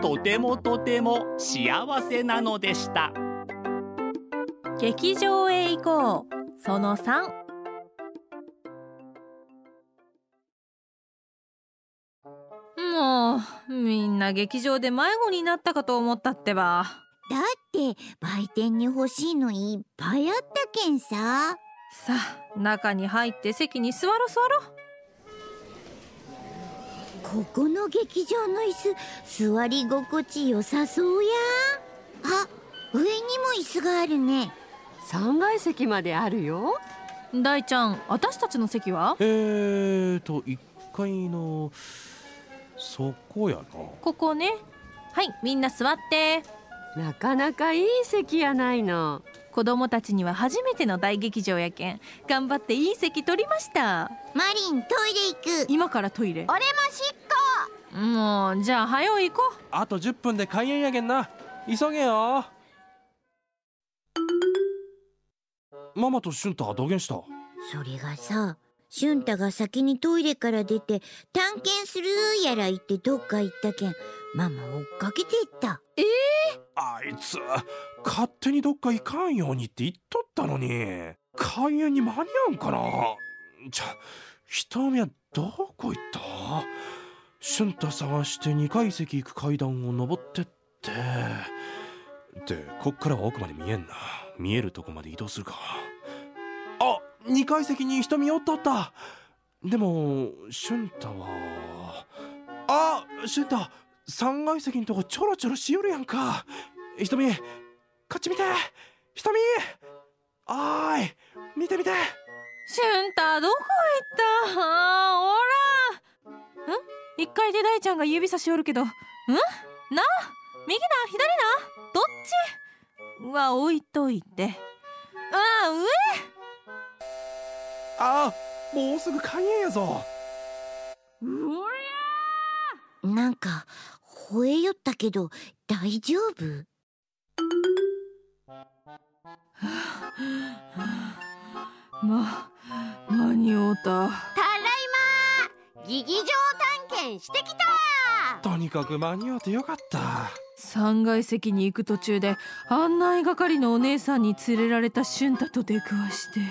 とてもとても幸せなのでした。劇場へ行こう。その3もうみんな劇場で迷子になったかと思ったってば。だって売店に欲しいのいっぱいあったけんさ。さあ中に入って席に座ろ座ろここの劇場の椅子座り心地良さそうや。あ上にも椅子があるね。3階席まであるよ。大ちゃん私たちの席は？えーと1階のそこやな。ここね。はいみんな座って。なかなかいい席やないの子供たちには初めての大劇場やけん。頑張っていい席取りました。マリントイレ行く。今からトイレ？俺もしっもうじゃあ早う行こう。あと10分で開演やけんな。急げよ。ママと俊太はどげんした？それがさ俊太が先にトイレから出て探検するやら言ってどっか行ったけんママ追っかけていった。あいつ勝手にどっか行かんようにって言っとったのに。開演に間に合うんかな。じゃ瞳はどこ行った？俊太探して2階席行く階段を登ってって。でこっからは奥まで見えんな。見えるとこまで移動するか。あ2階席に瞳おったった。でも俊太はあ俊太3階席のとこちょろちょろしよるやんか。瞳こっち見て。瞳おーい見て見て。俊太どこ行った？あーおら。ん？1階で大ちゃんが指差しおるけど。ん？な？右な？左な？どっち？は置いといて。あー上？あもうすぐ開演やぞなんか吠えよったけど大丈夫？ま間に合うたただいま！劇場探検してきた！とにかく間に合ってよかった。3階席に行く途中で案内係のお姉さんに連れられた俊太と出くわして、は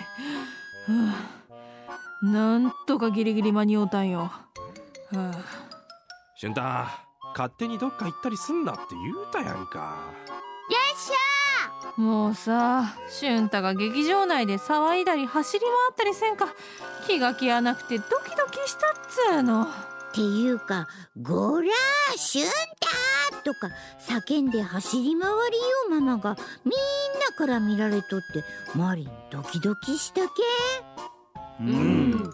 あ、なんとかギリギリ間に合うたんよ、はあ、俊太勝手にどっか行ったりすんなって言うたやんか。よっしもうさ俊太が劇場内で騒いだり走り回ったりせんか。気が気やなくてドキドキしたっつうの。っていうか「ごらー俊太!」とか叫んで走り回りようママがみんなから見られとってマリンドキドキしたけううん